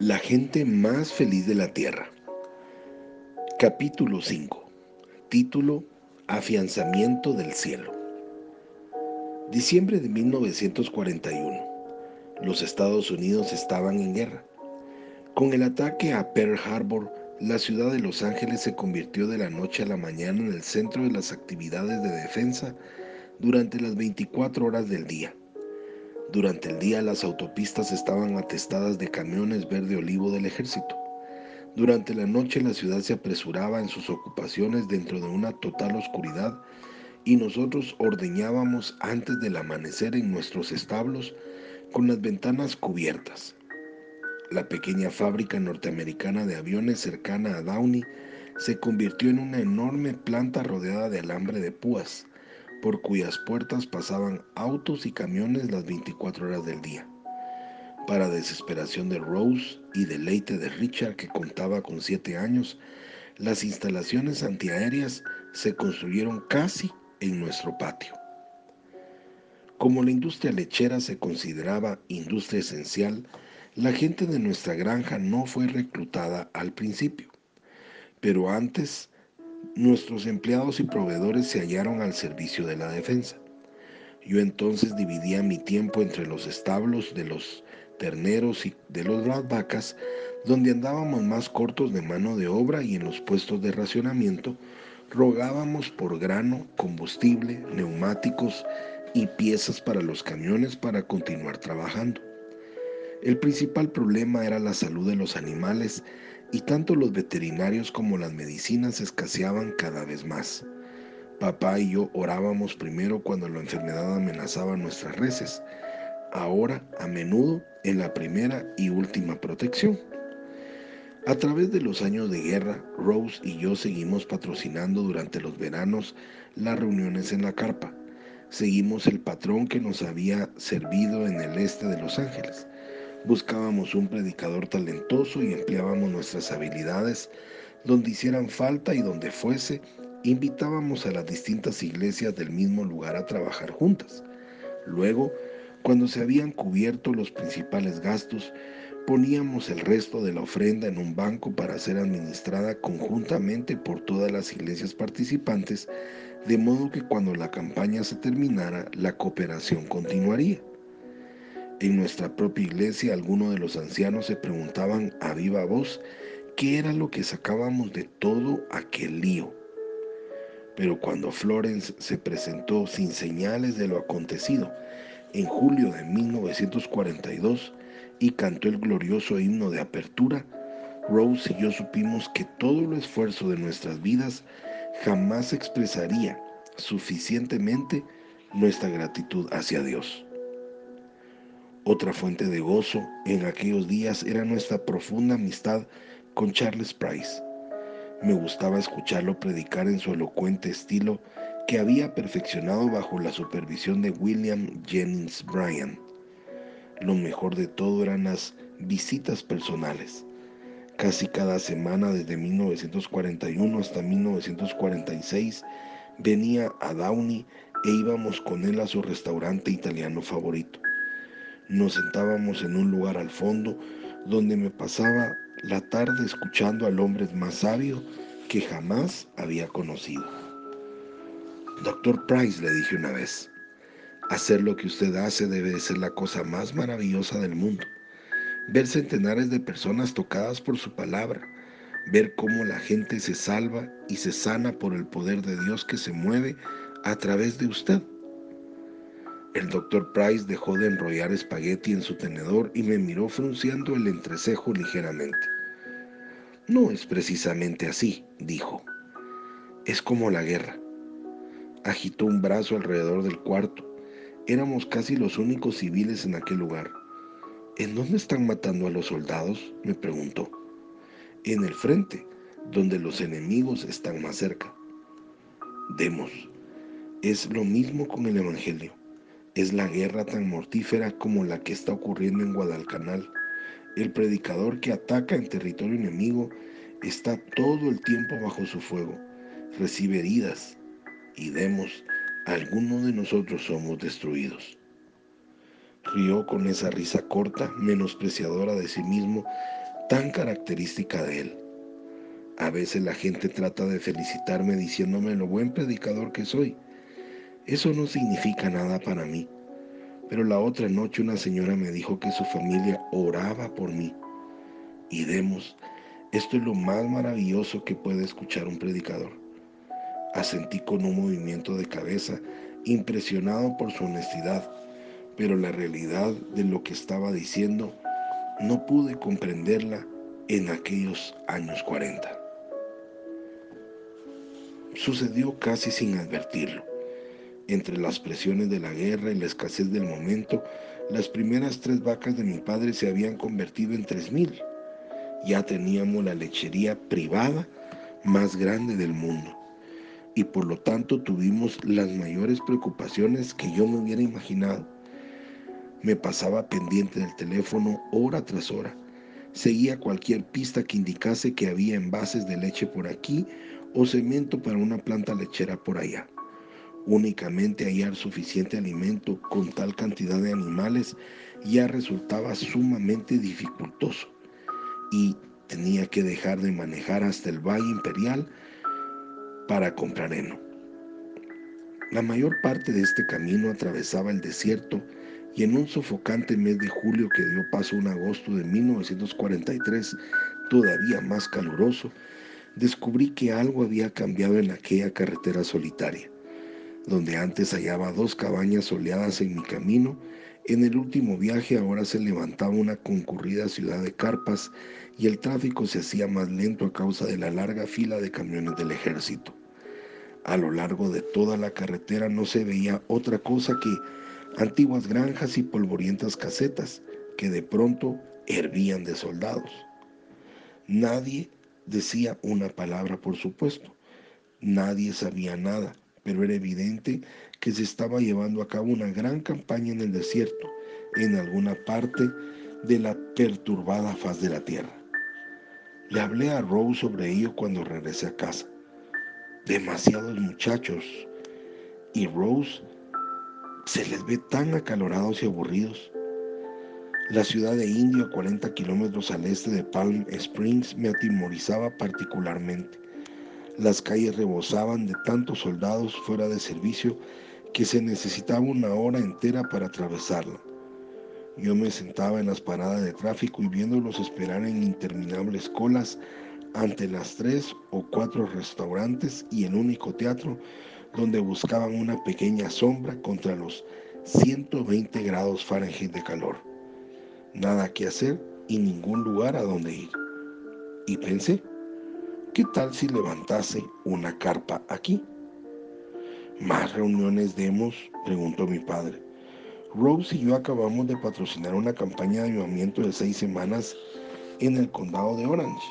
La gente más feliz de la Tierra. Capítulo 5. Título Afianzamiento del cielo. Diciembre de 1941. Los Estados Unidos estaban en guerra. Con el ataque a Pearl Harbor, la ciudad de Los Ángeles se convirtió de la noche a la mañana en el centro de las actividades de defensa durante las 24 horas del día. Durante el día las autopistas estaban atestadas de camiones verde olivo del ejército. Durante la noche la ciudad se apresuraba en sus ocupaciones dentro de una total oscuridad y nosotros ordeñábamos antes del amanecer en nuestros establos con las ventanas cubiertas. La pequeña fábrica norteamericana de aviones cercana a Downey se convirtió en una enorme planta rodeada de alambre de púas por cuyas puertas pasaban autos y camiones las 24 horas del día. Para desesperación de Rose y deleite de Richard, que contaba con siete años, las instalaciones antiaéreas se construyeron casi en nuestro patio. Como la industria lechera se consideraba industria esencial, la gente de nuestra granja no fue reclutada al principio, pero antes nuestros empleados y proveedores se hallaron al servicio de la defensa. Yo entonces dividía mi tiempo entre los establos de los terneros y de las vacas, donde andábamos más cortos de mano de obra y en los puestos de racionamiento, rogábamos por grano, combustible, neumáticos y piezas para los camiones para continuar trabajando. El principal problema era la salud de los animales y tanto los veterinarios como las medicinas escaseaban cada vez más. Papá y yo orábamos primero cuando la enfermedad amenazaba nuestras reses, ahora a menudo en la primera y última protección. A través de los años de guerra, Rose y yo seguimos patrocinando durante los veranos las reuniones en la carpa. Seguimos el patrón que nos había servido en el este de Los Ángeles. Buscábamos un predicador talentoso y empleábamos nuestras habilidades donde hicieran falta y donde fuese, invitábamos a las distintas iglesias del mismo lugar a trabajar juntas. Luego, cuando se habían cubierto los principales gastos, poníamos el resto de la ofrenda en un banco para ser administrada conjuntamente por todas las iglesias participantes, de modo que cuando la campaña se terminara, la cooperación continuaría. En nuestra propia iglesia algunos de los ancianos se preguntaban a viva voz qué era lo que sacábamos de todo aquel lío. Pero cuando Florence se presentó sin señales de lo acontecido en julio de 1942 y cantó el glorioso himno de apertura, Rose y yo supimos que todo el esfuerzo de nuestras vidas jamás expresaría suficientemente nuestra gratitud hacia Dios. Otra fuente de gozo en aquellos días era nuestra profunda amistad con Charles Price. Me gustaba escucharlo predicar en su elocuente estilo que había perfeccionado bajo la supervisión de William Jennings Bryan. Lo mejor de todo eran las visitas personales. Casi cada semana desde 1941 hasta 1946 venía a Downey e íbamos con él a su restaurante italiano favorito. Nos sentábamos en un lugar al fondo donde me pasaba la tarde escuchando al hombre más sabio que jamás había conocido. Doctor Price, le dije una vez, hacer lo que usted hace debe de ser la cosa más maravillosa del mundo. Ver centenares de personas tocadas por su palabra, ver cómo la gente se salva y se sana por el poder de Dios que se mueve a través de usted. El doctor Price dejó de enrollar espagueti en su tenedor y me miró frunciendo el entrecejo ligeramente. No es precisamente así, dijo. Es como la guerra. Agitó un brazo alrededor del cuarto. Éramos casi los únicos civiles en aquel lugar. ¿En dónde están matando a los soldados? me preguntó. En el frente, donde los enemigos están más cerca. Demos. Es lo mismo con el Evangelio. Es la guerra tan mortífera como la que está ocurriendo en Guadalcanal. El predicador que ataca en territorio enemigo está todo el tiempo bajo su fuego, recibe heridas y demos, algunos de nosotros somos destruidos. Rió con esa risa corta, menospreciadora de sí mismo, tan característica de él. A veces la gente trata de felicitarme diciéndome lo buen predicador que soy. Eso no significa nada para mí. Pero la otra noche una señora me dijo que su familia oraba por mí. Y demos, esto es lo más maravilloso que puede escuchar un predicador. Asentí con un movimiento de cabeza, impresionado por su honestidad, pero la realidad de lo que estaba diciendo no pude comprenderla en aquellos años 40 sucedió casi sin advertirlo. Entre las presiones de la guerra y la escasez del momento, las primeras tres vacas de mi padre se habían convertido en tres mil. Ya teníamos la lechería privada más grande del mundo y por lo tanto tuvimos las mayores preocupaciones que yo me hubiera imaginado. Me pasaba pendiente del teléfono hora tras hora. Seguía cualquier pista que indicase que había envases de leche por aquí o cemento para una planta lechera por allá. Únicamente hallar suficiente alimento con tal cantidad de animales ya resultaba sumamente dificultoso y tenía que dejar de manejar hasta el Valle Imperial para comprar heno. La mayor parte de este camino atravesaba el desierto y en un sofocante mes de julio que dio paso a un agosto de 1943 todavía más caluroso, descubrí que algo había cambiado en aquella carretera solitaria. Donde antes hallaba dos cabañas soleadas en mi camino, en el último viaje ahora se levantaba una concurrida ciudad de carpas y el tráfico se hacía más lento a causa de la larga fila de camiones del ejército. A lo largo de toda la carretera no se veía otra cosa que antiguas granjas y polvorientas casetas que de pronto hervían de soldados. Nadie decía una palabra, por supuesto. Nadie sabía nada, pero era evidente que se estaba llevando a cabo una gran campaña en el desierto, en alguna parte de la perturbada faz de la tierra. Le hablé a Rose sobre ello cuando regresé a casa. Demasiados muchachos. Y Rose se les ve tan acalorados y aburridos. La ciudad de Indio, a 40 kilómetros al este de Palm Springs, me atimorizaba particularmente. Las calles rebosaban de tantos soldados fuera de servicio que se necesitaba una hora entera para atravesarla. Yo me sentaba en las paradas de tráfico y viéndolos esperar en interminables colas ante las tres o cuatro restaurantes y el único teatro donde buscaban una pequeña sombra contra los 120 grados Fahrenheit de calor nada que hacer y ningún lugar a donde ir. Y pensé, ¿qué tal si levantase una carpa aquí? ¿Más reuniones demos? preguntó mi padre. Rose y yo acabamos de patrocinar una campaña de avivamiento de seis semanas en el condado de Orange.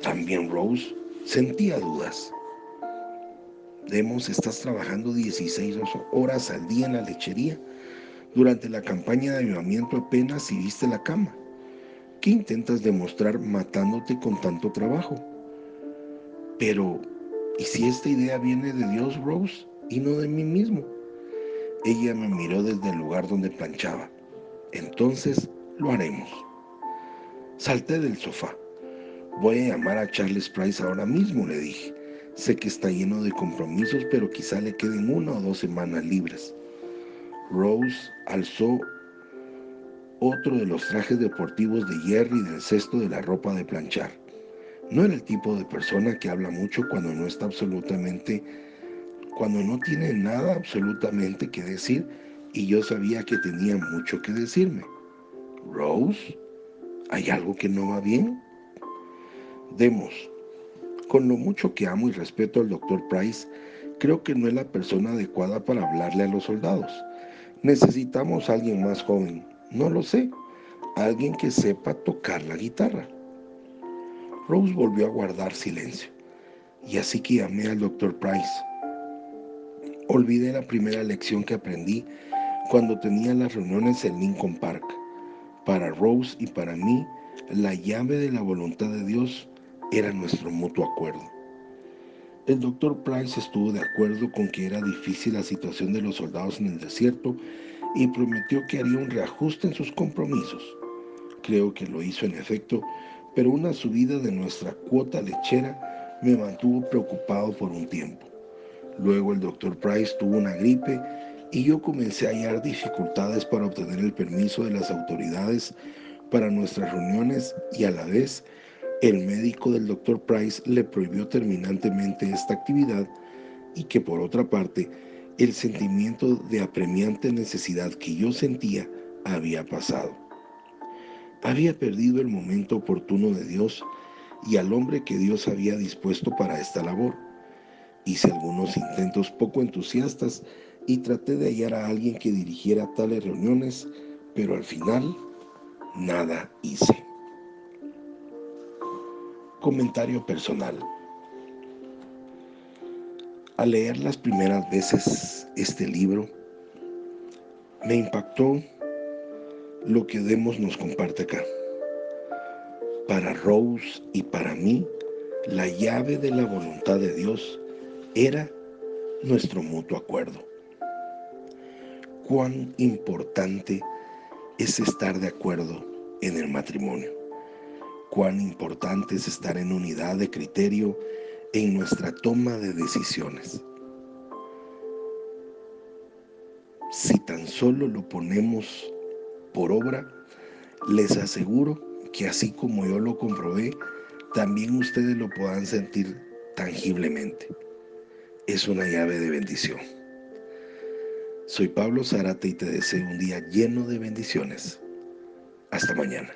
También Rose sentía dudas. Demos, estás trabajando 16 horas al día en la lechería durante la campaña de avivamiento apenas si viste la cama. ¿Qué intentas demostrar matándote con tanto trabajo? Pero, ¿y si esta idea viene de Dios, Rose, y no de mí mismo? Ella me miró desde el lugar donde planchaba. Entonces, lo haremos. Salté del sofá. Voy a llamar a Charles Price ahora mismo, le dije. Sé que está lleno de compromisos, pero quizá le queden una o dos semanas libres. Rose alzó otro de los trajes deportivos de Jerry del cesto de la ropa de planchar. No era el tipo de persona que habla mucho cuando no está absolutamente, cuando no tiene nada absolutamente que decir y yo sabía que tenía mucho que decirme. Rose, ¿hay algo que no va bien? Demos, con lo mucho que amo y respeto al doctor Price, creo que no es la persona adecuada para hablarle a los soldados. Necesitamos a alguien más joven, no lo sé, alguien que sepa tocar la guitarra. Rose volvió a guardar silencio, y así que llamé al doctor Price. Olvidé la primera lección que aprendí cuando tenía las reuniones en Lincoln Park. Para Rose y para mí, la llave de la voluntad de Dios era nuestro mutuo acuerdo. El doctor Price estuvo de acuerdo con que era difícil la situación de los soldados en el desierto y prometió que haría un reajuste en sus compromisos. Creo que lo hizo en efecto, pero una subida de nuestra cuota lechera me mantuvo preocupado por un tiempo. Luego el doctor Price tuvo una gripe y yo comencé a hallar dificultades para obtener el permiso de las autoridades para nuestras reuniones y a la vez el médico del doctor Price le prohibió terminantemente esta actividad y que por otra parte el sentimiento de apremiante necesidad que yo sentía había pasado. Había perdido el momento oportuno de Dios y al hombre que Dios había dispuesto para esta labor. Hice algunos intentos poco entusiastas y traté de hallar a alguien que dirigiera tales reuniones, pero al final nada hice. Comentario personal. Al leer las primeras veces este libro, me impactó lo que Demos nos comparte acá. Para Rose y para mí, la llave de la voluntad de Dios era nuestro mutuo acuerdo. Cuán importante es estar de acuerdo en el matrimonio. Cuán importante es estar en unidad de criterio en nuestra toma de decisiones. Si tan solo lo ponemos por obra, les aseguro que así como yo lo comprobé, también ustedes lo podrán sentir tangiblemente. Es una llave de bendición. Soy Pablo Zárate y te deseo un día lleno de bendiciones. Hasta mañana.